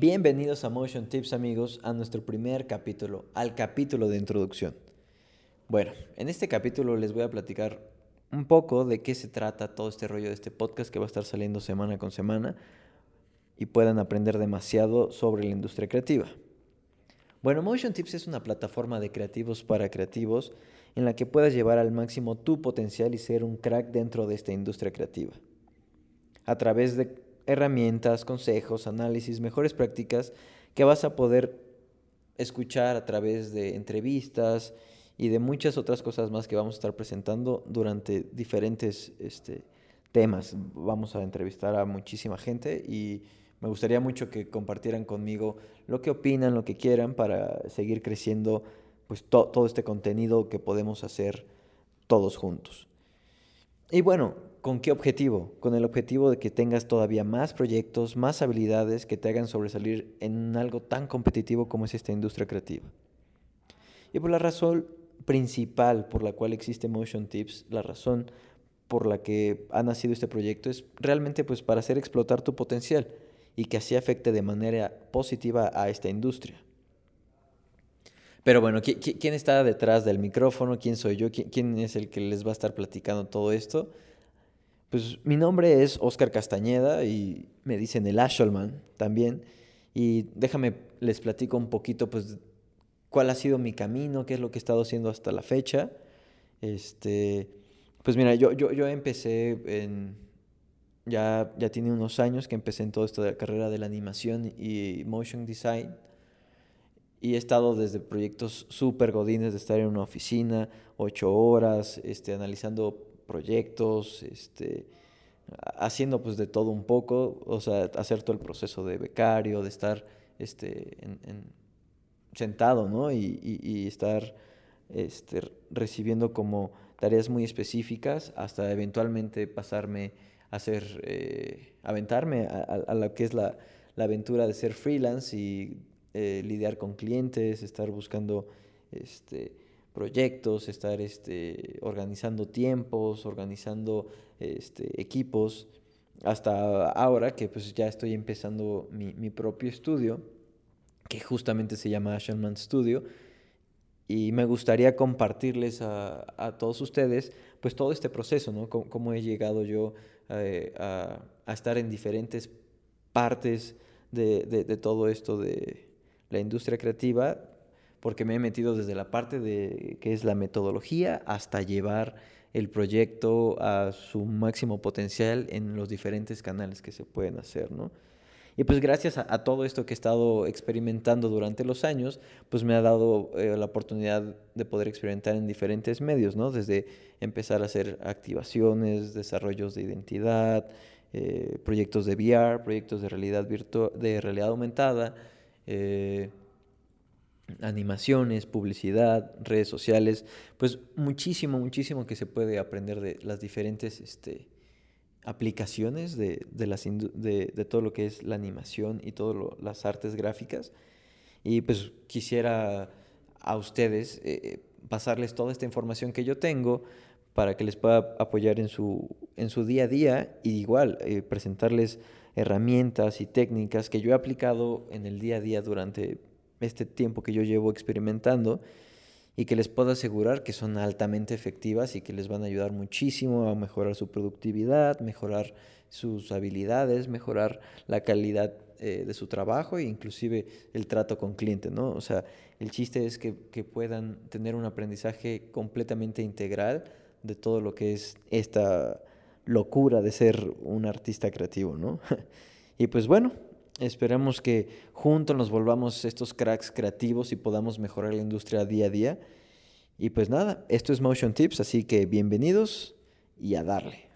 Bienvenidos a Motion Tips amigos, a nuestro primer capítulo, al capítulo de introducción. Bueno, en este capítulo les voy a platicar un poco de qué se trata todo este rollo de este podcast que va a estar saliendo semana con semana y puedan aprender demasiado sobre la industria creativa. Bueno, Motion Tips es una plataforma de creativos para creativos en la que puedas llevar al máximo tu potencial y ser un crack dentro de esta industria creativa. A través de herramientas, consejos, análisis, mejores prácticas que vas a poder escuchar a través de entrevistas y de muchas otras cosas más que vamos a estar presentando durante diferentes este, temas. Vamos a entrevistar a muchísima gente y me gustaría mucho que compartieran conmigo lo que opinan, lo que quieran para seguir creciendo pues todo este contenido que podemos hacer todos juntos. Y bueno, ¿Con qué objetivo? Con el objetivo de que tengas todavía más proyectos, más habilidades que te hagan sobresalir en algo tan competitivo como es esta industria creativa. Y por la razón principal por la cual existe Motion Tips, la razón por la que ha nacido este proyecto es realmente pues para hacer explotar tu potencial y que así afecte de manera positiva a esta industria. Pero bueno, ¿quién está detrás del micrófono? ¿Quién soy yo? ¿Quién es el que les va a estar platicando todo esto? Pues mi nombre es Oscar Castañeda y me dicen el Ashelman también. Y déjame, les platico un poquito, pues, cuál ha sido mi camino, qué es lo que he estado haciendo hasta la fecha. Este, pues mira, yo, yo, yo empecé en, ya, ya tiene unos años que empecé en toda esta carrera de la animación y motion design. Y he estado desde proyectos súper godines de estar en una oficina, ocho horas, este, analizando proyectos, este, haciendo pues de todo un poco, o sea, hacer todo el proceso de becario, de estar este, en, sentado, ¿no? Y, estar este, recibiendo como tareas muy específicas hasta eventualmente pasarme a hacer, eh, aventarme a, lo que es la, la, aventura de ser freelance y eh, lidiar con clientes, estar buscando este, proyectos, estar este, organizando tiempos, organizando este, equipos, hasta ahora que pues ya estoy empezando mi, propio estudio, que justamente se llama Ashenman Studio, y me gustaría compartirles a, todos ustedes pues todo este proceso, ¿no? cómo he llegado yo eh, a, estar en diferentes partes de, de todo esto de la industria creativa, porque me he metido desde la parte de que es la metodología hasta llevar el proyecto a su máximo potencial en los diferentes canales que se pueden hacer, ¿no? Y pues gracias a, todo esto que he estado experimentando durante los años, pues me ha dado eh, la oportunidad de poder experimentar en diferentes medios, ¿no? Desde empezar a hacer activaciones, desarrollos de identidad, eh, proyectos de VR, proyectos de realidad virtual, de realidad aumentada, eh, animaciones, publicidad, redes sociales, pues muchísimo, muchísimo que se puede aprender de las diferentes este, aplicaciones de, las de, todo lo que es la animación y todas las artes gráficas. Y pues quisiera a ustedes eh, pasarles toda esta información que yo tengo para que les pueda apoyar en su, en su día a día y igual eh, presentarles herramientas y técnicas que yo he aplicado en el día a día durante este tiempo que yo llevo experimentando y que les puedo asegurar que son altamente efectivas y que les van a ayudar muchísimo a mejorar su productividad, mejorar sus habilidades, mejorar la calidad eh, de su trabajo e inclusive el trato con cliente, ¿no? O sea, el chiste es que, que puedan tener un aprendizaje completamente integral de todo lo que es esta locura de ser un artista creativo, ¿no? y pues bueno, Esperamos que juntos nos volvamos estos cracks creativos y podamos mejorar la industria día a día. Y pues nada, esto es Motion Tips, así que bienvenidos y a darle.